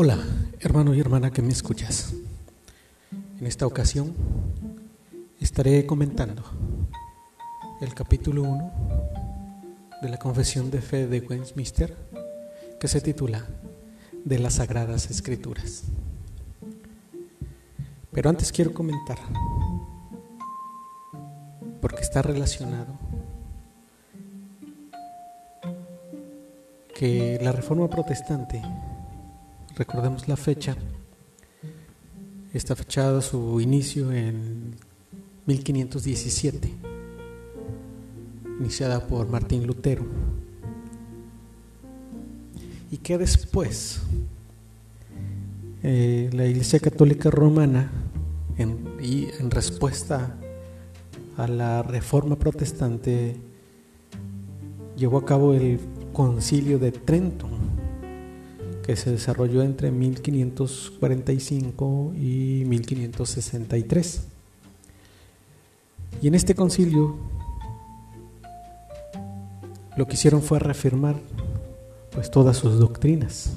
Hola, hermano y hermana que me escuchas. En esta ocasión estaré comentando el capítulo 1 de la Confesión de Fe de Westminster que se titula De las Sagradas Escrituras. Pero antes quiero comentar, porque está relacionado, que la Reforma Protestante recordemos la fecha, está fechada su inicio en 1517, iniciada por Martín Lutero, y que después eh, la Iglesia Católica Romana, en, y en respuesta a la Reforma Protestante, llevó a cabo el Concilio de Trento que se desarrolló entre 1545 y 1563. Y en este concilio lo que hicieron fue reafirmar pues todas sus doctrinas.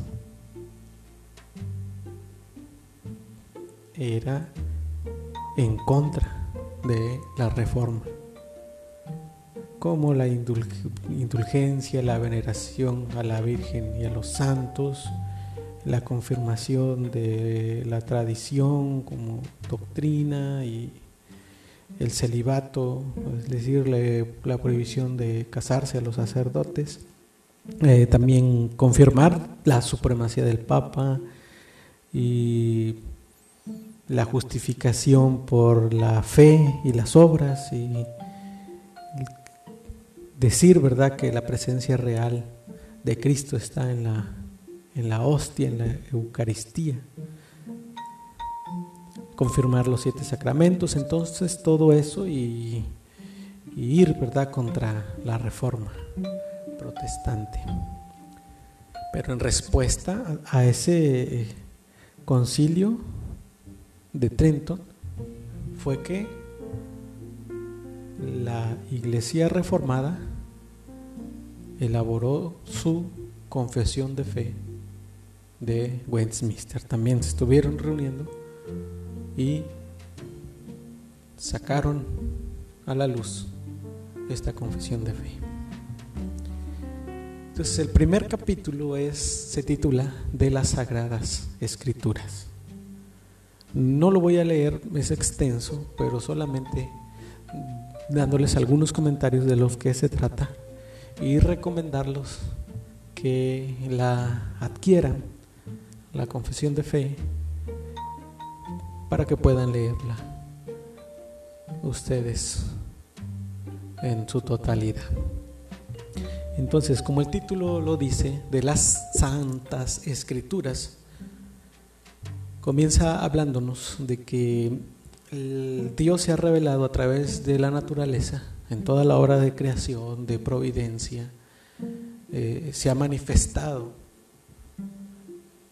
Era en contra de la reforma, como la indulgencia, la veneración a la Virgen y a los santos, la confirmación de la tradición como doctrina y el celibato, es decir, la, prohibición de casarse a los sacerdotes, eh, también confirmar la supremacía del Papa y la justificación por la fe y las obras y decir, ¿verdad?, que la presencia real de Cristo está en la en la hostia, en la Eucaristía. Confirmar los siete sacramentos, entonces todo eso y, ir, ¿verdad?, contra la reforma protestante. Pero en respuesta a, ese concilio de Trento fue que la iglesia reformada elaboró su confesión de fe de Westminster. También se estuvieron reuniendo y sacaron a la luz esta confesión de fe. Entonces el primer capítulo se titula De las Sagradas Escrituras. No lo voy a leer, es extenso, pero solamente dándoles algunos comentarios de lo que se trata y recomendarlos que la adquieran la confesión de fe para que puedan leerla ustedes en su totalidad. Entonces, como el título lo dice, de las santas escrituras, comienza hablándonos de que Dios se ha revelado a través de la naturaleza, en toda la obra de creación, de providencia, eh, se ha manifestado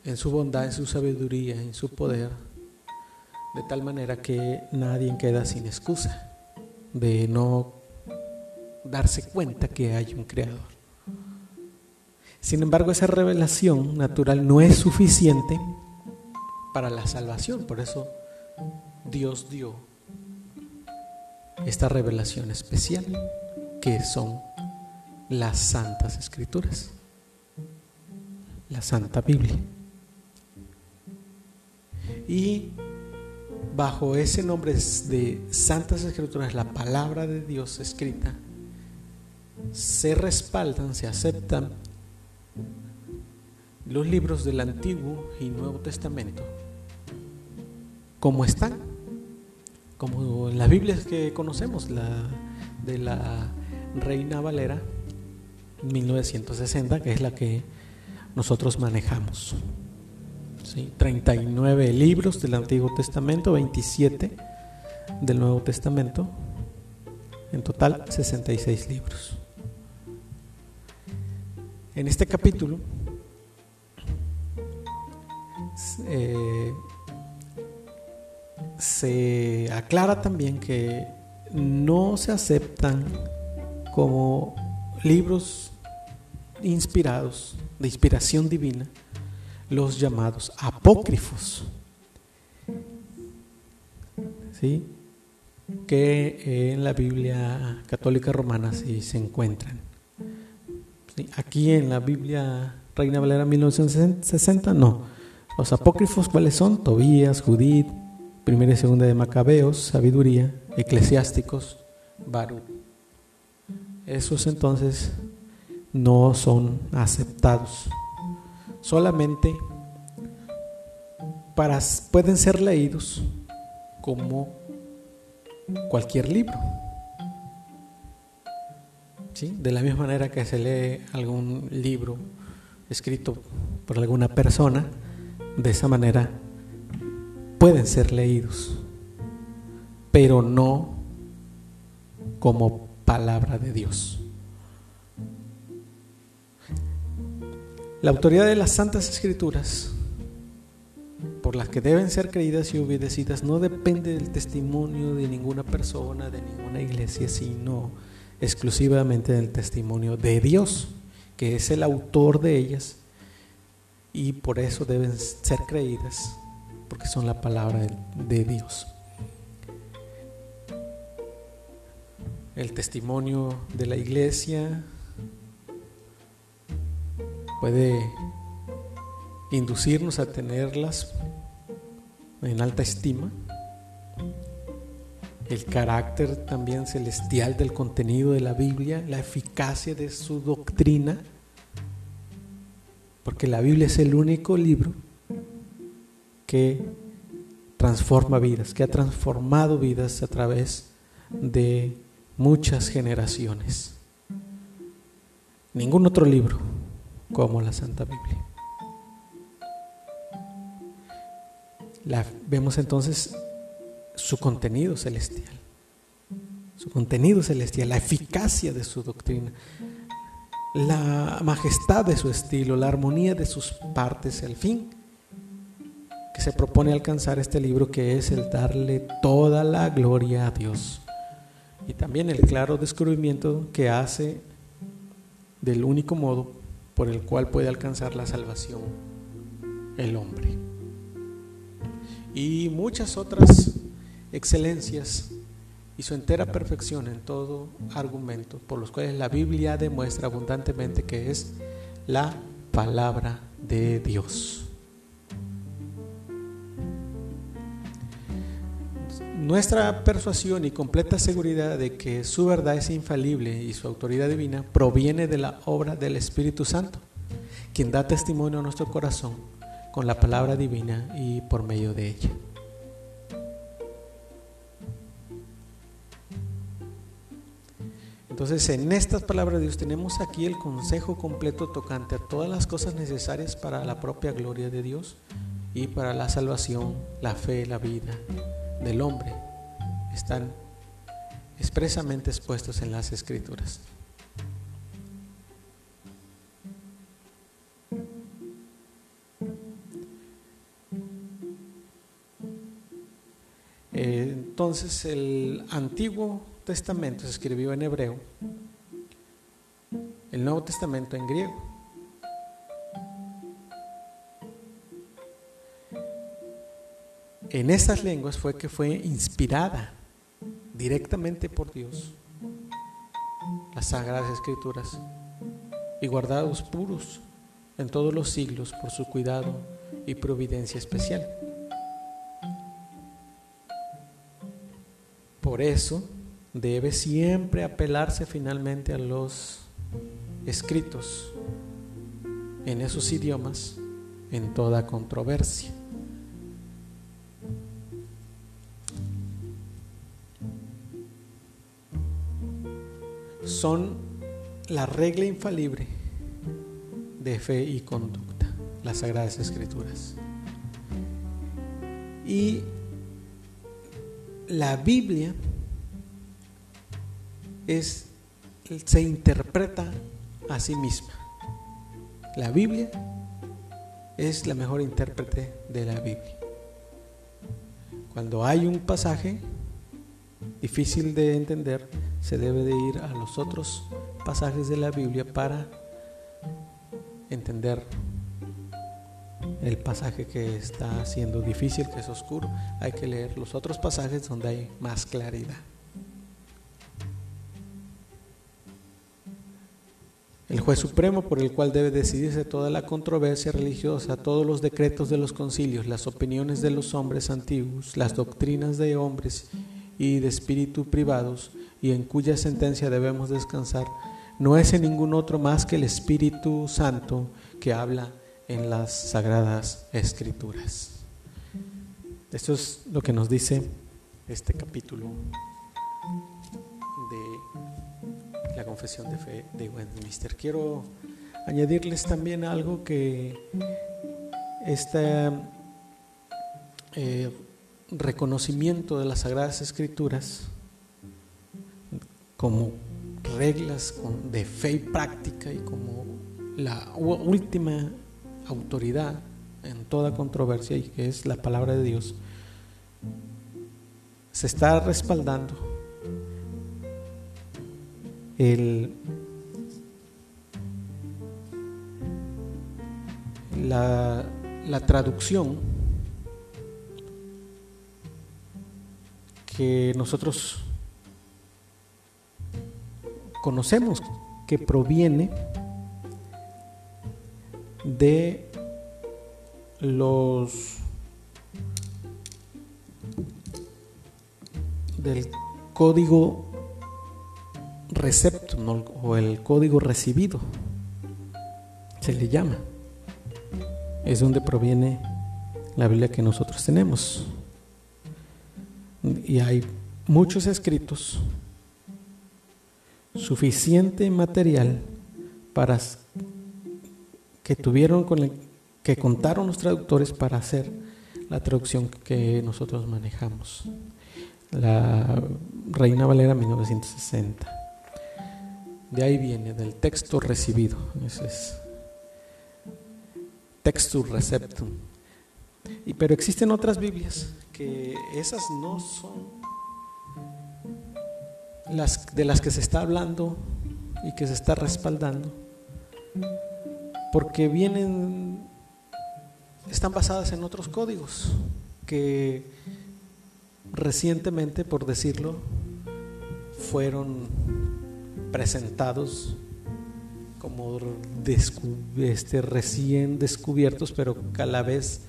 en su bondad, en su sabiduría, en su poder, de tal manera que nadie queda sin excusa de no darse cuenta que hay un creador. Sin embargo, esa revelación natural no es suficiente para la salvación, por eso Dios dio esta revelación especial, que son las santas escrituras, la Santa Biblia. Y bajo ese nombre de Santas Escrituras, la palabra de Dios escrita, se respaldan, se aceptan los libros del Antiguo y Nuevo Testamento como están, como las Biblias que conocemos, la de la Reina Valera 1960, que es la que nosotros manejamos. 39 libros del Antiguo Testamento, 27 del Nuevo Testamento, en total 66 libros. En este capítulo eh, se aclara también que no se aceptan como libros inspirados, de inspiración divina, los llamados apócrifos. ¿Sí? que en la Biblia católica romana sí se encuentran. Aquí en la Biblia Reina Valera 1960, no. Los apócrifos, ¿cuáles son? Tobías, Judith, primera y segunda de Macabeos, Sabiduría, Eclesiásticos, Baruch. Esos entonces no son aceptados. Solamente para, pueden ser leídos como cualquier libro. ¿Sí? De la misma manera que se lee algún libro escrito por alguna persona, de esa manera pueden ser leídos, pero no como palabra de Dios. La autoridad de las Santas Escrituras por las que deben ser creídas y obedecidas no depende del testimonio de ninguna persona, de ninguna iglesia, sino exclusivamente del testimonio de Dios, que es el autor de ellas, y por eso deben ser creídas, porque son la palabra de Dios. El testimonio de la iglesia puede inducirnos a tenerlas en alta estima, el carácter también celestial del contenido de la Biblia, la eficacia de su doctrina, porque la Biblia es el único libro que transforma vidas, que ha transformado vidas a través de muchas generaciones. Ningún otro libro como la Santa Biblia. vemos entonces su contenido celestial, su contenido celestial, la eficacia de su doctrina, la majestad de su estilo, la armonía de sus partes, el fin se propone alcanzar este libro que es el darle toda la gloria a Dios y también el claro descubrimiento que hace del único modo por el cual puede alcanzar la salvación el hombre y muchas otras excelencias y su entera perfección en todo argumento, por los cuales la Biblia demuestra abundantemente que es la palabra de Dios. Nuestra persuasión y completa seguridad de que su verdad es infalible y su autoridad divina proviene de la obra del Espíritu Santo, quien da testimonio a nuestro corazón con la palabra divina y por medio de ella. Entonces, en estas palabras de Dios tenemos aquí el consejo completo tocante a todas las cosas necesarias para la propia gloria de Dios y para la salvación, la fe, la vida del hombre. Están expresamente expuestos en las escrituras. Entonces el Antiguo Testamento se escribió en hebreo, el Nuevo Testamento en griego. En esas lenguas fue que fue inspirada directamente por Dios las Sagradas Escrituras y guardados puros en todos los siglos por su cuidado y providencia especial. Por eso debe siempre apelarse finalmente a los escritos en esos idiomas en toda controversia. Son la regla infalible de fe y conducta, las Sagradas Escrituras. Y la Biblia es, se interpreta a sí misma. La Biblia es la mejor intérprete de la Biblia. Cuando hay un pasaje difícil de entender, se debe de ir a los otros pasajes de la Biblia para entender el pasaje que está siendo difícil, que es oscuro. Hay que leer los otros pasajes donde hay más claridad. El juez supremo por el cual debe decidirse toda la controversia religiosa, todos los decretos de los concilios, las opiniones de los hombres antiguos, las doctrinas de hombres y de espíritu privados, y en cuya sentencia debemos descansar, no es en ningún otro más que el Espíritu Santo que habla en las sagradas escrituras. Esto es lo que nos dice este capítulo de la confesión de fe de Westminster. Quiero añadirles también algo que este eh, reconocimiento de las sagradas escrituras como reglas de fe y práctica y como la última autoridad en toda controversia y que es la palabra de Dios, se está respaldando el, la, la traducción que nosotros conocemos que proviene de los del código recepto o el código recibido se le llama. Es donde proviene la Biblia que nosotros tenemos y hay muchos escritos suficiente material para que tuvieron con el, que contaron los traductores para hacer la traducción que nosotros manejamos. La Reina Valera 1960. De ahí viene, del texto recibido. Ese es textus receptum. Y, pero existen otras Biblias que esas no son las, de las que se está hablando y que se está respaldando, porque vienen, están basadas en otros códigos que recientemente, por decirlo, fueron presentados como este, recién descubiertos, pero cada vez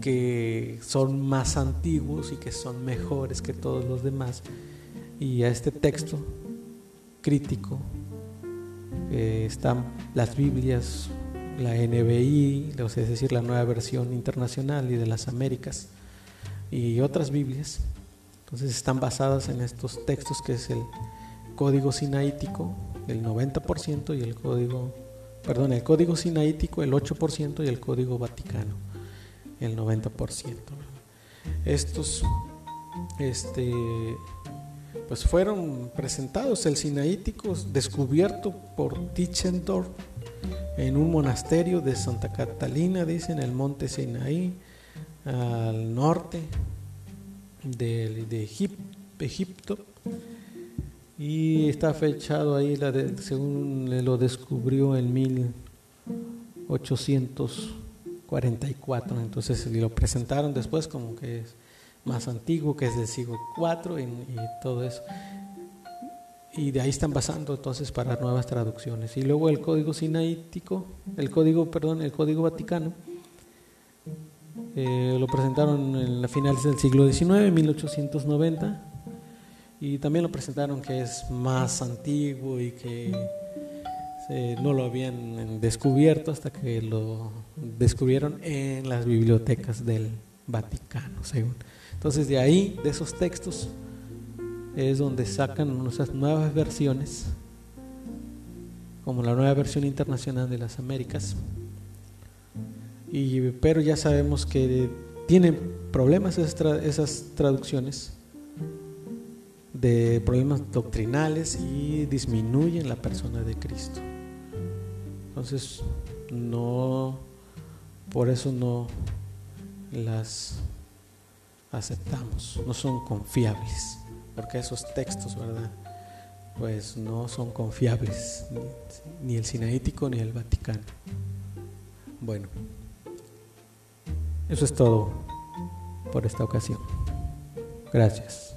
que son más antiguos y que son mejores que todos los demás y a este texto crítico eh, están las Biblias, la NBI, es decir, la nueva versión internacional y de las Américas y otras Biblias. Entonces están basadas en estos textos que es el código sinaítico, el 90% y el código, perdón, el código sinaítico el 8% y el código vaticano el 90%. Estos este pues fueron presentados el sinaítico descubierto por Tischendorf en un monasterio de Santa Catalina, dice, en el monte Sinaí, al norte de, Egipto. Y está fechado ahí, la según lo descubrió en 1844. Entonces lo presentaron después como que es más antiguo, que es del siglo IV y, todo eso. Y de ahí están basando entonces para nuevas traducciones. Y luego el código sinaítico, el código, perdón, el código vaticano, eh, lo presentaron en la finales del siglo XIX, 1890, y también lo presentaron que es más antiguo y que no lo habían descubierto hasta que lo descubrieron en las bibliotecas del Vaticano, según. Entonces de ahí, de esos textos, es donde sacan nuestras nuevas versiones, como la nueva versión internacional de las Américas. Y, pero ya sabemos que tienen problemas esas traducciones de problemas doctrinales y disminuyen la persona de Cristo. Entonces, no, por eso no las aceptamos, no son confiables, porque esos textos, ¿verdad? Pues no son confiables, ni, el sinaítico ni el Vaticano. Bueno, Eso es todo por esta ocasión. Gracias.